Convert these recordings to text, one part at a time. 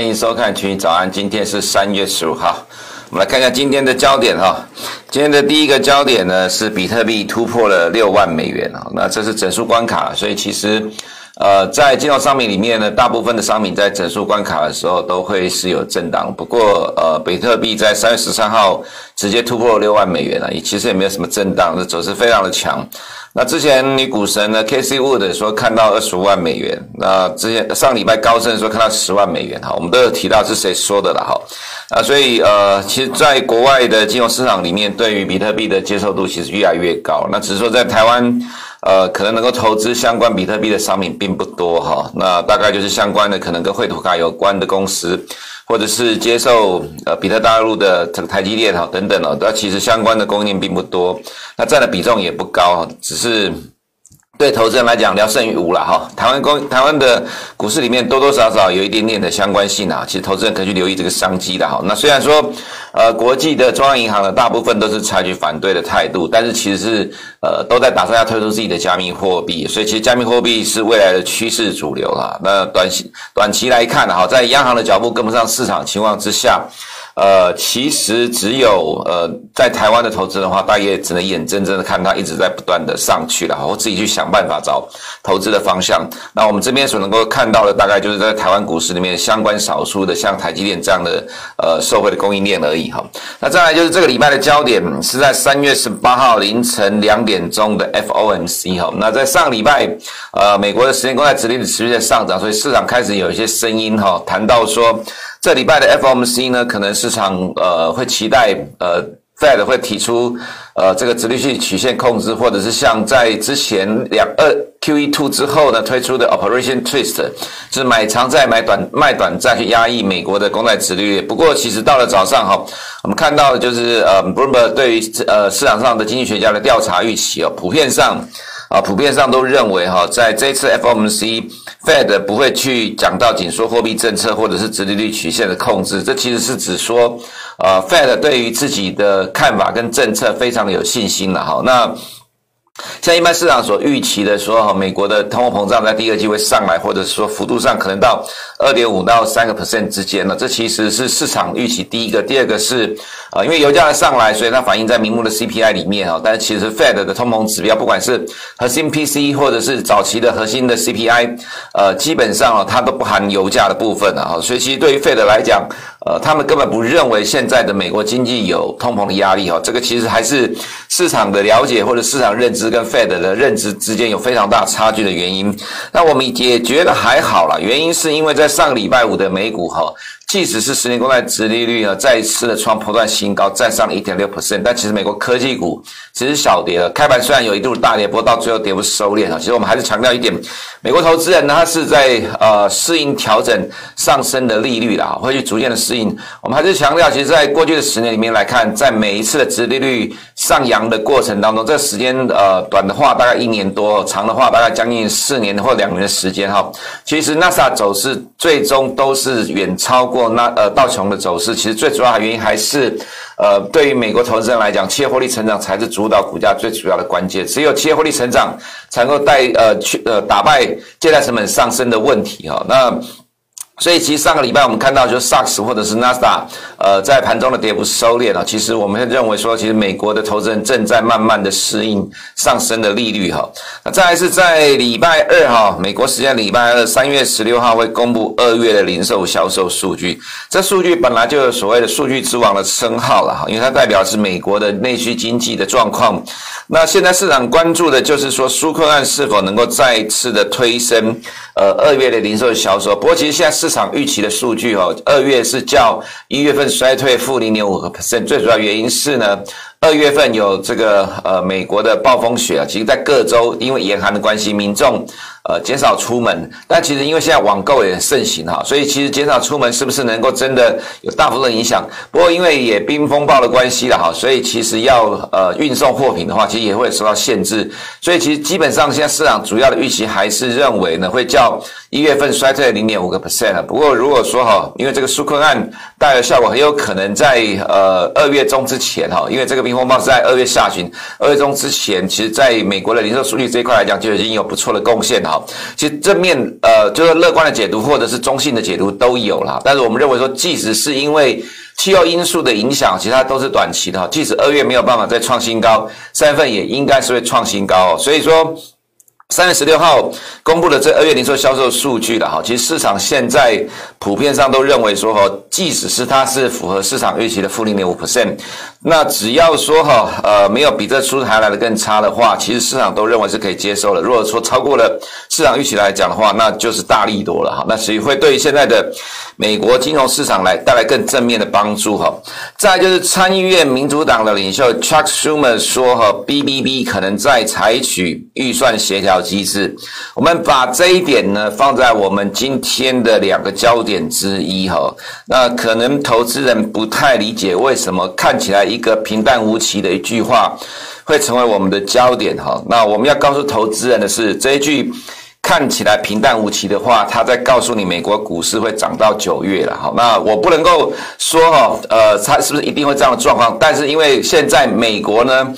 欢迎收看《群早安》，今天是三月十五号，我们来看一下今天的焦点哈。今天的第一个焦点呢是比特币突破了六万美元啊，那这是整数关卡，所以其实。呃，在金融商品里面呢，大部分的商品在整数关卡的时候都会是有震荡。不过，呃，比特币在三月十三号直接突破六万美元了，也其实也没有什么震荡，这走势非常的强。那之前你股神呢，K. C. Wood 说看到二十五万美元，那之前上礼拜高盛说看到十万美元，哈，我们都有提到是谁说的了，哈。啊，所以呃，其实在国外的金融市场里面，对于比特币的接受度其实越来越高。那只是说在台湾。呃，可能能够投资相关比特币的商品并不多哈，那大概就是相关的可能跟绘图卡有关的公司，或者是接受呃比特大陆的这个台积电哈等等哦，那其实相关的供应并不多，那占的比重也不高，只是。对投资人来讲，聊胜于无了哈。台湾公台湾的股市里面多多少少有一点点的相关性啊。其实投资人可以去留意这个商机的哈。那虽然说，呃，国际的中央银行呢，大部分都是采取反对的态度，但是其实是呃都在打算要推出自己的加密货币，所以其实加密货币是未来的趋势主流了。那短期短期来看哈，在央行的脚步跟不上市场情况之下。呃，其实只有呃，在台湾的投资的话，大家也只能眼睁睁的看它一直在不断的上去了，我自己去想办法找投资的方向。那我们这边所能够看到的，大概就是在台湾股市里面相关少数的，像台积电这样的呃受惠的供应链而已哈。那再来就是这个礼拜的焦点是在三月十八号凌晨两点钟的 FOMC 哈。那在上礼拜，呃，美国的十年公债殖利率持续在上涨，所以市场开始有一些声音哈，谈到说。这礼拜的 FOMC 呢，可能市场呃会期待呃 Fed 会提出呃这个殖利率曲线控制，或者是像在之前两二 QE two 之后呢推出的 Operation Twist，就是买长债买短卖短债去压抑美国的公债殖利率。不过其实到了早上哈，我们看到的就是呃 Bloomberg 对于呃市场上的经济学家的调查预期哦，普遍上。啊，普遍上都认为哈，在这次 FOMC，Fed 不会去讲到紧缩货币政策或者是殖利率曲线的控制，这其实是指说，呃，Fed 对于自己的看法跟政策非常的有信心了哈。那像一般市场所预期的说，哈，美国的通货膨胀在第二季会上来，或者说幅度上可能到二点五到三个 percent 之间呢，这其实是市场预期第一个。第二个是，呃，因为油价的上来，所以它反映在明目的 CPI 里面啊。但是其实 Fed 的通膨指标，不管是核心 PC 或者是早期的核心的 CPI，呃，基本上啊，它都不含油价的部分啊。所以其实对于 Fed 来讲，呃，他们根本不认为现在的美国经济有通膨的压力哈，这个其实还是市场的了解或者市场认知跟 Fed 的认知之间有非常大差距的原因。那我们也觉得还好啦，原因是因为在上个礼拜五的美股哈。即使是十年国债殖利率呢，再一次的创波段新高，站上一点六 percent，但其实美国科技股只是小跌了。开盘虽然有一度大跌，不过到最后跌幅收敛了。其实我们还是强调一点，美国投资人呢，他是在呃适应调整上升的利率啦，会去逐渐的适应。我们还是强调，其实在过去的十年里面来看，在每一次的殖利率上扬的过程当中，这时间呃短的话大概一年多，长的话大概将近四年或两年的时间哈。其实纳斯达走势最终都是远超过。那呃道琼的走势，其实最主要的原因还是，呃，对于美国投资人来讲，企业获利成长才是主导股价最主要的关键。只有企业获利成长，才能够带呃去呃打败借贷成本上升的问题哈。那所以其实上个礼拜我们看到，就是 SOX 或者是 NASA，呃，在盘中的跌幅收敛了。其实我们认为说，其实美国的投资人正在慢慢的适应上升的利率哈。那再来是在礼拜二哈，美国时间礼拜二三月十六号会公布二月的零售销售数据。这数据本来就有所谓的数据之王的称号了哈，因为它代表是美国的内需经济的状况。那现在市场关注的就是说，纾困案是否能够再次的推升呃二月的零售销售。不过其实现在市场预期的数据哦，二月是较一月份衰退负零点五个 percent，最主要原因是呢，二月份有这个呃美国的暴风雪啊，其实在各州因为严寒的关系，民众。呃，减少出门，但其实因为现在网购也很盛行哈，所以其实减少出门是不是能够真的有大幅度的影响？不过因为也冰风暴的关系了哈，所以其实要呃运送货品的话，其实也会受到限制。所以其实基本上现在市场主要的预期还是认为呢，会较一月份衰退零点五个 percent。不过如果说哈，因为这个纾困案带来的效果很有可能在呃二月中之前哈，因为这个冰风暴是在二月下旬，二月中之前，其实在美国的零售数据这一块来讲就已经有不错的贡献了。哈。其实正面呃就是乐观的解读或者是中性的解读都有了，但是我们认为说，即使是因为气候因素的影响，其他都是短期的哈。即使二月没有办法再创新高，三月份也应该是会创新高。所以说。三月十六号公布的这二月零售销售数据了哈，其实市场现在普遍上都认为说，即使是它是符合市场预期的负零点五 percent，那只要说哈呃没有比这出台来的更差的话，其实市场都认为是可以接受的。如果说超过了市场预期来讲的话，那就是大利多了哈，那所以会对现在的美国金融市场来带来更正面的帮助哈。再就是参议院民主党的领袖 Chuck Schumer 说哈，BBB 可能在采取预算协调机制，我们把这一点呢放在我们今天的两个焦点之一哈。那可能投资人不太理解为什么看起来一个平淡无奇的一句话会成为我们的焦点哈。那我们要告诉投资人的是，这一句看起来平淡无奇的话，他在告诉你美国股市会涨到九月了哈。那我不能够说哈，呃，它是不是一定会这样的状况？但是因为现在美国呢。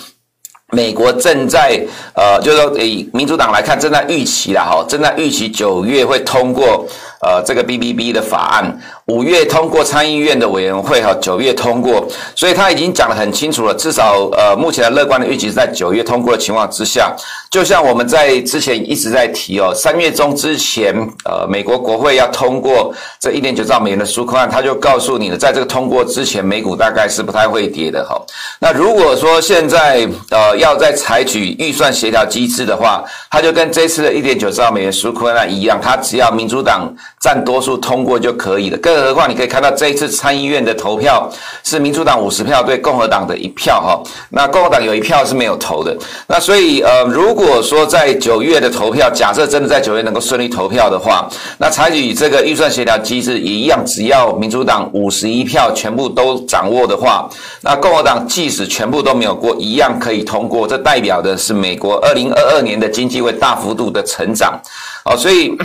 美国正在呃，就是说以民主党来看，正在预期了哈，正在预期九月会通过呃这个 BBB 的法案。五月通过参议院的委员会哈，九月通过，所以他已经讲得很清楚了。至少呃，目前的乐观的预期是在九月通过的情况之下，就像我们在之前一直在提哦，三月中之前，呃，美国国会要通过这一点九兆美元的纾困案，他就告诉你了，在这个通过之前，美股大概是不太会跌的哈。那如果说现在呃要再采取预算协调机制的话，他就跟这次的一点九兆美元纾困案一样，他只要民主党占多数通过就可以了。更何况，你可以看到这一次参议院的投票是民主党五十票对共和党的一票哈，那共和党有一票是没有投的。那所以呃，如果说在九月的投票，假设真的在九月能够顺利投票的话，那采取这个预算协调机制也一样，只要民主党五十一票全部都掌握的话，那共和党即使全部都没有过，一样可以通过。这代表的是美国二零二二年的经济会大幅度的成长哦，所以。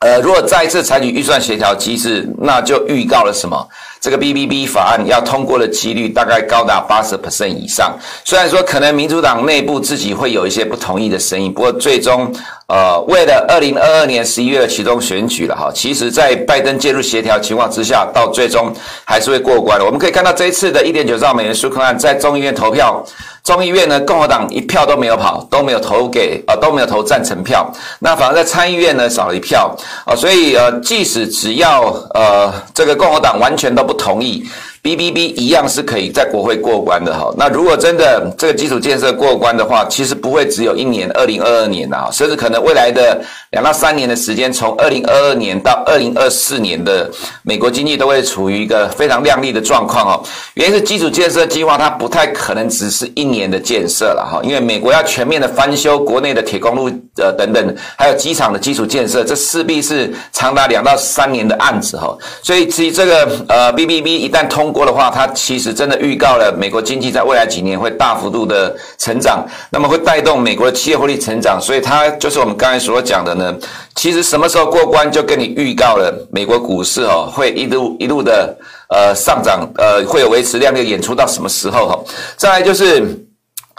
呃，如果再次采取预算协调机制，那就预告了什么？这个 BBB 法案要通过的几率大概高达八十 percent 以上。虽然说可能民主党内部自己会有一些不同意的声音，不过最终，呃，为了二零二二年十一月的其中选举了哈，其实在拜登介入协调情况之下，到最终还是会过关的。我们可以看到这一次的一点九兆美元纾困案在众议院投票。众议院呢，共和党一票都没有跑，都没有投给，啊，都没有投赞成票。那反而在参议院呢，少了一票，啊、所以呃，即使只要呃这个共和党完全都不同意。BBB 一样是可以在国会过关的哈。那如果真的这个基础建设过关的话，其实不会只有一年，二零二二年啊，甚至可能未来的两到三年的时间，从二零二二年到二零二四年的美国经济都会处于一个非常亮丽的状况哦。原因是基础建设计划它不太可能只是一年的建设了哈，因为美国要全面的翻修国内的铁公路呃等等，还有机场的基础建设，这势必是长达两到三年的案子哈。所以其实这个呃 BBB 一旦通过的话，它其实真的预告了美国经济在未来几年会大幅度的成长，那么会带动美国的企业获利成长，所以它就是我们刚才所讲的呢。其实什么时候过关，就跟你预告了美国股市哦会一路一路的呃上涨，呃会有维持量的演出到什么时候哈？再来就是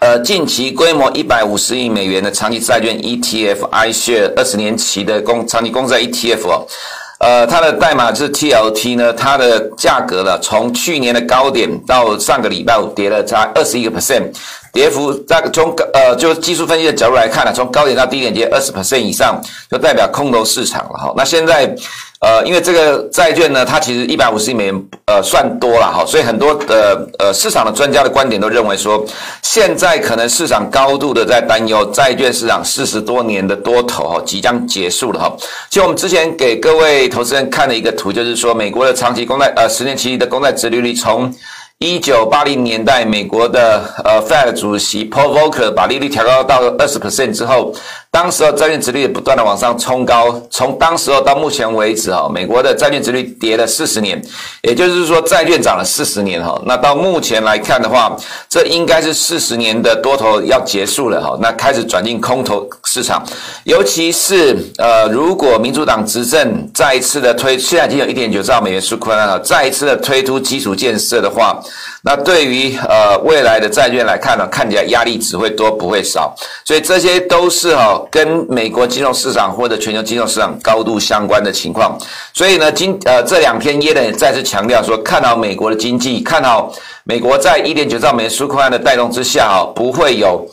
呃近期规模一百五十亿美元的长期债券 ETF iShare 二十年期的公长期公债 ETF 哦。呃，它的代码是 TLT 呢，它的价格呢，从去年的高点到上个礼拜五跌了差二十一个 percent，跌幅在从呃就技术分析的角度来看呢，从高点到低点跌二十 percent 以上，就代表空头市场了哈。那现在。呃，因为这个债券呢，它其实一百五十亿美元，呃，算多了哈，所以很多的呃市场的专家的观点都认为说，现在可能市场高度的在担忧债券市场四十多年的多头哈即将结束了哈。其实我们之前给各位投资人看的一个图，就是说美国的长期公债呃十年期的公债殖利率从。一九八零年代，美国的呃 Fed 主席 Paul Volcker 把利率调高到二十 percent 之后，当时债券殖利率不断的往上冲高，从当时候到目前为止哈，美国的债券殖利率跌了四十年，也就是说债券涨了四十年哈。那到目前来看的话，这应该是四十年的多头要结束了哈，那开始转进空头市场，尤其是呃，如果民主党执政再一次的推，现在已经有一点九兆美元纾困了，再一次的推出基础建设的话。那对于呃未来的债券来看呢，看起来压力只会多不会少，所以这些都是哈跟美国金融市场或者全球金融市场高度相关的情况。所以呢，今呃这两天耶伦也再次强调说，看好美国的经济，看好美国在一点九兆美元纾困案的带动之下哈，不会有。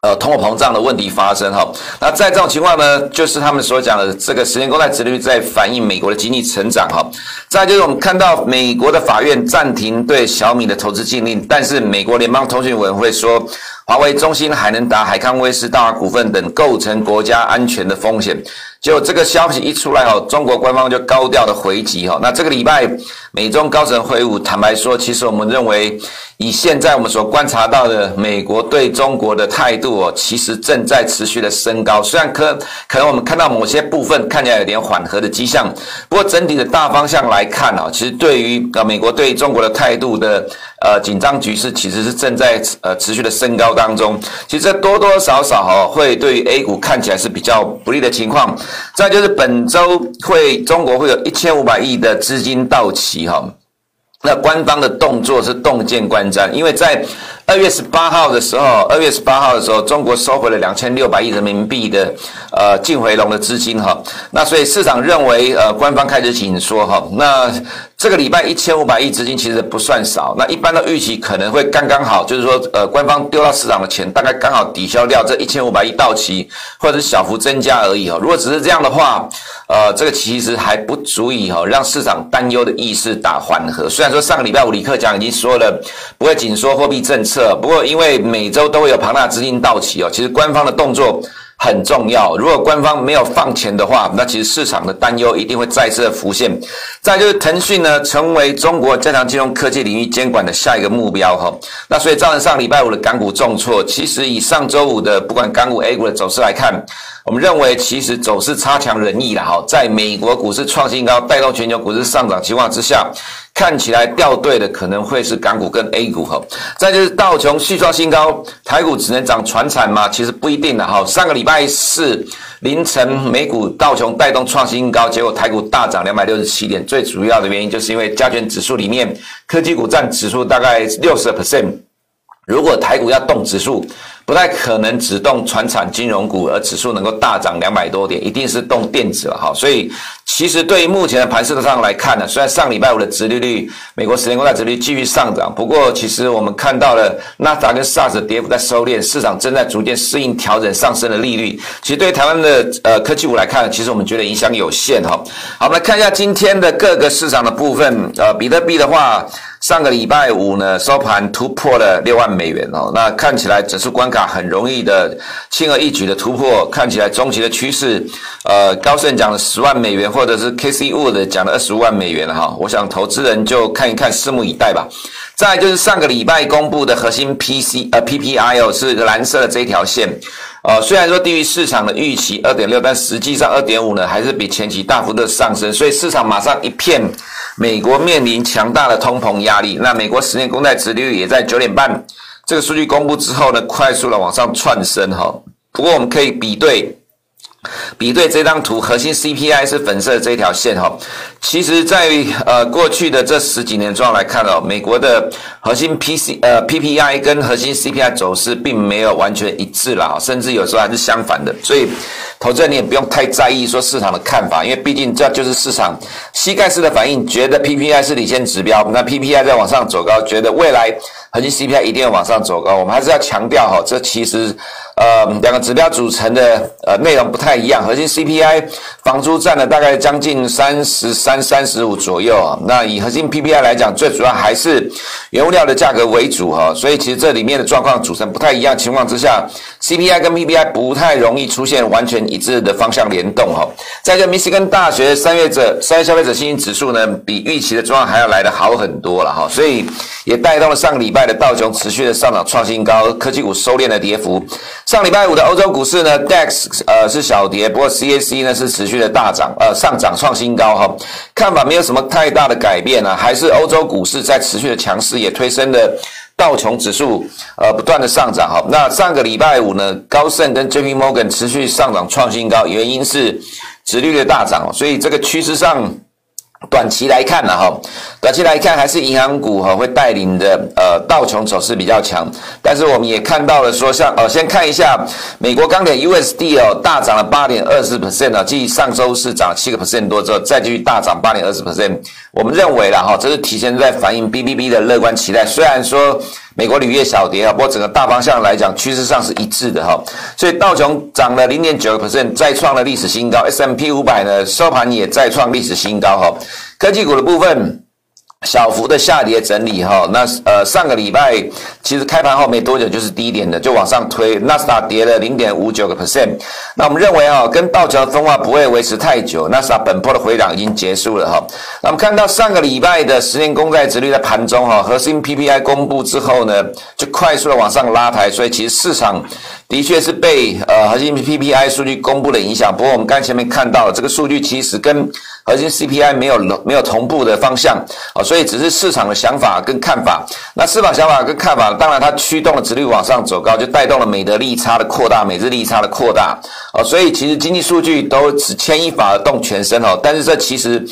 呃，通货膨胀的问题发生哈，那在这种情况呢，就是他们所讲的这个十年公债殖利率在反映美国的经济成长哈。再就是我们看到美国的法院暂停对小米的投资禁令，但是美国联邦通讯委员会说，华为、中兴、海能达、海康威视、大华股份等构成国家安全的风险。结果这个消息一出来哈，中国官方就高调的回击哈。那这个礼拜美中高层会晤，坦白说，其实我们认为。以现在我们所观察到的美国对中国的态度哦，其实正在持续的升高。虽然可可能我们看到某些部分看起来有点缓和的迹象，不过整体的大方向来看啊，其实对于呃美国对中国的态度的呃紧张局势，其实是正在呃持续的升高当中。其实多多少少哈会对于 A 股看起来是比较不利的情况。再就是本周会中国会有一千五百亿的资金到期哈。那官方的动作是动见观瞻，因为在二月十八号的时候，二月十八号的时候，中国收回了两千六百亿人民币的呃净回笼的资金哈，那所以市场认为呃官方开始紧缩哈，那。这个礼拜一千五百亿资金其实不算少，那一般的预期可能会刚刚好，就是说，呃，官方丢到市场的钱大概刚好抵消掉这一千五百亿到期，或者是小幅增加而已哦。如果只是这样的话，呃，这个其实还不足以哈让市场担忧的意识打缓和。虽然说上个礼拜五李克强已经说了不会紧缩货币政策，不过因为每周都会有庞大资金到期哦，其实官方的动作。很重要。如果官方没有放钱的话，那其实市场的担忧一定会再次的浮现。再就是腾讯呢，成为中国加强金融科技领域监管的下一个目标哈。那所以造成上礼拜五的港股重挫。其实以上周五的不管港股 A 股的走势来看，我们认为其实走势差强人意了哈。在美国股市创新高，带动全球股市上涨情况之下。看起来掉队的可能会是港股跟 A 股哈，再就是道琼续创新高，台股只能涨船产吗？其实不一定的哈。上个礼拜四凌晨美股道琼带动创新高，结果台股大涨两百六十七点，最主要的原因就是因为加权指数里面科技股占指数大概六十 percent，如果台股要动指数。不太可能只动传产金融股，而指数能够大涨两百多点，一定是动电子了哈。所以其实对于目前的盘势上来看呢，虽然上礼拜五的殖利率，美国十年国债殖利率继续上涨，不过其实我们看到了纳达跟 SARS 的跌幅在收敛，市场正在逐渐适应调整上升的利率。其实对于台湾的呃科技股来看，其实我们觉得影响有限哈。好，我们来看一下今天的各个市场的部分，呃，比特币的话。上个礼拜五呢，收盘突破了六万美元哦，那看起来整数关卡很容易的轻而易举的突破，看起来中期的趋势，呃，高盛讲了十万美元，或者是 K. C. Wood 讲了二十五万美元哈，我想投资人就看一看，拭目以待吧。再就是上个礼拜公布的核心 PC 呃 PPI 哦，是蓝色的这一条线。呃，虽然说低于市场的预期二点六，但实际上二点五呢，还是比前期大幅的上升，所以市场马上一片美国面临强大的通膨压力。那美国十年公债殖利率也在九点半这个数据公布之后呢，快速的往上窜升哈。不过我们可以比对。比对这张图，核心 CPI 是粉色的这条线哈。其实在，在呃过去的这十几年中来看哦，美国的核心 PC 呃 PPI 跟核心 CPI 走势并没有完全一致啦，甚至有时候还是相反的。所以，投资人你也不用太在意说市场的看法，因为毕竟这就是市场膝盖式的反应，觉得 PPI 是领先指标，那 PPI 在往上走高，觉得未来核心 CPI 一定要往上走高。我们还是要强调哈，这其实。呃，两个指标组成的呃内容不太一样。核心 CPI 房租占了大概将近三十三、三十五左右啊。那以核心 PPI 来讲，最主要还是原物料的价格为主哈。所以其实这里面的状况组成不太一样情况之下，CPI 跟 PPI 不太容易出现完全一致的方向联动哈。在这密西根大学三月者三月消费者信心指数呢，比预期的状况还要来得好很多了哈。所以也带动了上个礼拜的道琼持续的上涨创新高，科技股收敛的跌幅。上礼拜五的欧洲股市呢，DAX 呃是小跌，不过 CAC 呢是持续的大涨，呃上涨创新高哈。看法没有什么太大的改变啊，还是欧洲股市在持续的强势，也推升了道琼指数呃不断的上涨哈。那上个礼拜五呢，高盛跟 JP Morgan 持续上涨创新高，原因是殖利率的大涨，所以这个趋势上。短期来看呢，哈，短期来看还是银行股哈会带领的，呃，道琼走势比较强。但是我们也看到了说，像呃，先看一下美国钢铁 USD 哦，大涨了八点二十 percent 啊，继上周是涨七个 percent 多之后，再继续大涨八点二十 percent。我们认为了哈，这是提前在反映 BBB 的乐观期待。虽然说美国铝业小跌啊，不过整个大方向来讲，趋势上是一致的哈。所以道琼涨了零点九个 percent，再创了历史新高。S M P 五百呢，收盘也再创历史新高哈。科技股的部分。小幅的下跌整理哈，那呃上个礼拜其实开盘后没多久就是低点的，就往上推，纳斯达跌了零点五九个 percent。那我们认为哈，跟道琼的分化不会维持太久，纳斯达本波的回档已经结束了哈。那我们看到上个礼拜的十年公债殖率在盘中哈，核心 PPI 公布之后呢，就快速的往上拉抬，所以其实市场的确是被呃核心 PPI 数据公布的影响。不过我们刚前面看到了这个数据其实跟核心 CPI 没有没有同步的方向啊，所以只是市场的想法跟看法。那市场想法跟看法，当然它驱动了殖率往上走高，就带动了美德利差的扩大，美日利差的扩大啊。所以其实经济数据都是牵一发而动全身哦。但是这其实，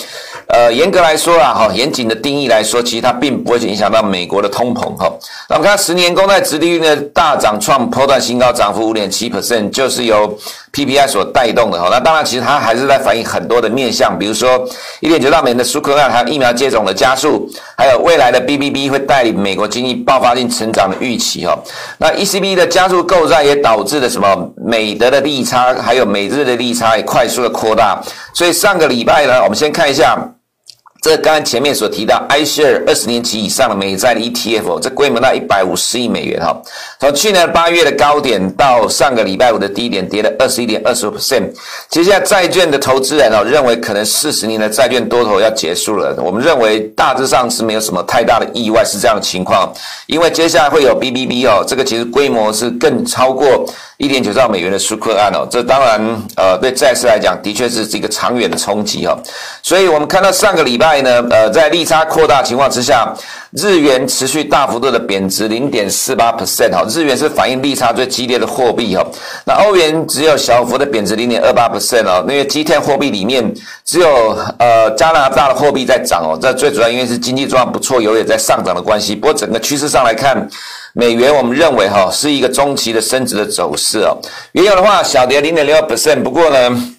呃，严格来说啊，哈，严谨的定义来说，其实它并不会影响到美国的通膨哈。那我们看十年公债殖利率呢大涨创波段新高，涨幅五点七 percent，就是由 PPI 所带动的哈。那当然，其实它还是在反映很多的面向，比如说。一点九兆美元的纾困案，还有疫苗接种的加速，还有未来的 BBB 会带领美国经济爆发性成长的预期哈。那 ECB 的加速购债也导致了什么？美德的利差还有美日的利差也快速的扩大。所以上个礼拜呢，我们先看一下。这刚刚前面所提到 i s h a r e 二十年期以上的美债的 ETF，这规模到一百五十亿美元哈。从去年八月的高点到上个礼拜五的低点，跌了二十一点二十五 percent。接下来债券的投资人哦，认为可能四十年的债券多头要结束了。我们认为大致上是没有什么太大的意外，是这样的情况。因为接下来会有 BBB 哦，这个其实规模是更超过一点九兆美元的纾困案哦。这当然呃，对债市来讲，的确是一个长远的冲击哈。所以我们看到上个礼拜。呢，呃，在利差扩大情况之下，日元持续大幅度的贬值，零点四八 percent 哈，日元是反映利差最激烈的货币哈。那欧元只有小幅的贬值零点二八 percent 哦，因为 G10 货币里面只有呃加拿大的货币在涨哦，这最主要因为是经济状况不错，油也在上涨的关系。不过整个趋势上来看，美元我们认为哈是一个中期的升值的走势哦。原油的话小跌零点六 percent，不过呢。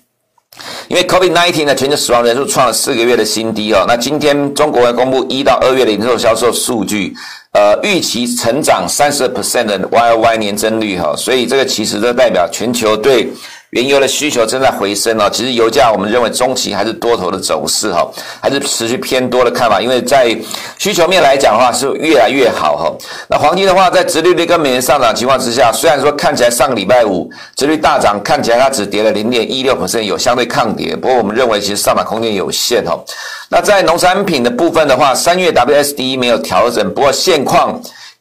因为 COVID-19 呢全球死亡人数创了四个月的新低哦，那今天中国要公布一到二月的零售销售数据，呃，预期成长三十 percent 的 YOY 年增率哈，所以这个其实都代表全球对。原油的需求正在回升哦，其实油价我们认为中期还是多头的走势哈，还是持续偏多的看法，因为在需求面来讲的话是越来越好哈。那黄金的话，在殖利率跟美元上涨情况之下，虽然说看起来上个礼拜五殖率大涨，看起来它只跌了零点一六有相对抗跌，不过我们认为其实上涨空间有限哈。那在农产品的部分的话，三月 WSD 没有调整，不过现况。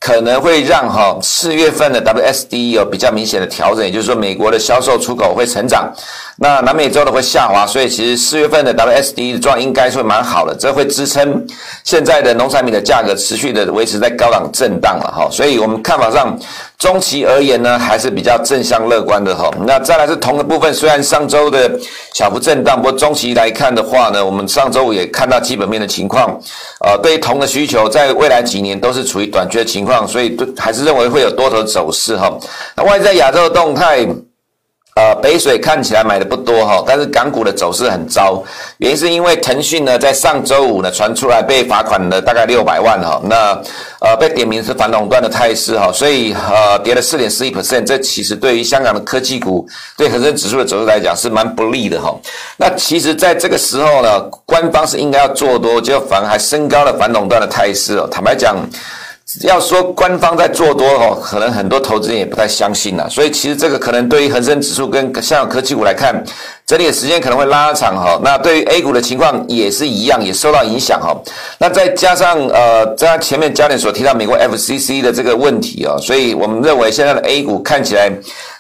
可能会让哈四月份的 WSD 有比较明显的调整，也就是说美国的销售出口会成长，那南美洲的会下滑，所以其实四月份的 WSD 的状应该是会蛮好的，这会支撑现在的农产品的价格持续的维持在高档震荡了哈，所以我们看法上。中期而言呢，还是比较正向乐观的哈。那再来是铜的部分，虽然上周的小幅震荡，不过中期来看的话呢，我们上周五也看到基本面的情况，呃，对于铜的需求在未来几年都是处于短缺的情况，所以对还是认为会有多头走势哈。那外在亚洲的动态。呃，北水看起来买的不多哈，但是港股的走势很糟，原因是因为腾讯呢在上周五呢传出来被罚款了大概六百万哈，那呃被点名是反垄断的态势哈，所以呃跌了四点四一 percent，这其实对于香港的科技股对恒生指数的走势来讲是蛮不利的哈。那其实在这个时候呢，官方是应该要做多，结果反而还升高了反垄断的态势哦，坦白讲。要说官方在做多哦，可能很多投资人也不太相信了，所以其实这个可能对于恒生指数跟香港科技股来看，整理的时间可能会拉长哈。那对于 A 股的情况也是一样，也受到影响哈。那再加上呃，在前面焦点所提到美国 FCC 的这个问题哦，所以我们认为现在的 A 股看起来。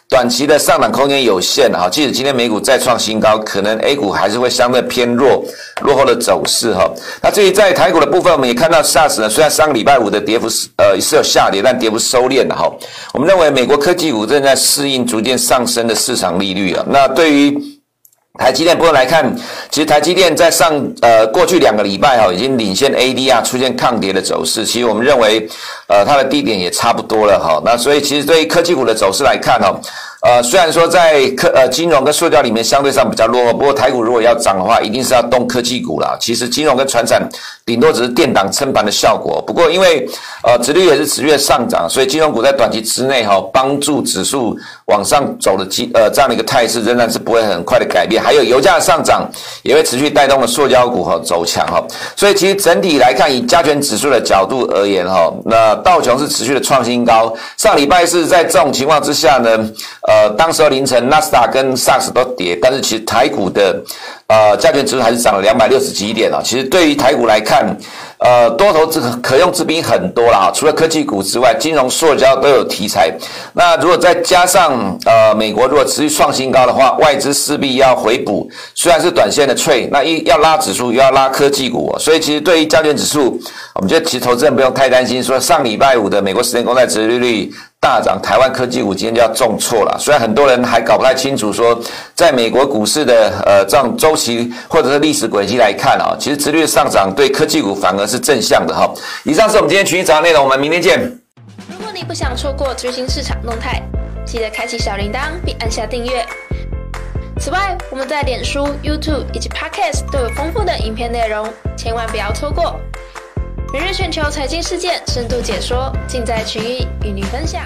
短期的上涨空间有限哈，即使今天美股再创新高，可能 A 股还是会相对偏弱、落后的走势哈。那至于在台股的部分，我们也看到 SARS 呢，虽然上个礼拜五的跌幅是呃是有下跌，但跌幅收敛了哈。我们认为美国科技股正在适应逐渐上升的市场利率啊。那对于台积电部分来看，其实台积电在上呃过去两个礼拜哈，已经领先 ADR 出现抗跌的走势。其实我们认为，呃，它的低点也差不多了哈。那所以其实对于科技股的走势来看哈。呃，虽然说在科呃金融跟塑胶里面相对上比较弱，不过台股如果要涨的话，一定是要动科技股啦。其实金融跟传产顶多只是垫档撑盘的效果。不过因为呃殖率也是持续上涨，所以金融股在短期之内哈、帮助指数往上走的机呃这样的一个态势仍然是不会很快的改变。还有油价的上涨也会持续带动了塑胶股哈、走强哈、所以其实整体来看，以加权指数的角度而言哈、那道琼是持续的创新高。上礼拜是在这种情况之下呢，呃，当时凌晨纳斯达跟 SARS 都跌，但是其实台股的呃加权指数还是涨了两百六十几点啊。其实对于台股来看，呃，多头之可用之兵很多了啊，除了科技股之外，金融、塑胶都有题材。那如果再加上呃美国如果持续创新高的话，外资势必要回补，虽然是短线的脆那一要拉指数又要拉科技股，所以其实对于加权指数，我们觉得其实投资人不用太担心，说上礼拜五的美国十年公债殖利率。大涨，台湾科技股今天就要重挫了。虽然很多人还搞不太清楚，说在美国股市的呃这样周期或者是历史轨迹来看啊，其实殖率上涨对科技股反而是正向的哈。以上是我们今天群益早内容，我们明天见。如果你不想错过最新市场动态，记得开启小铃铛并按下订阅。此外，我们在脸书、YouTube 以及 Podcast 都有丰富的影片内容，千万不要错过。每日全球财经事件深度解说，尽在群益与你分享。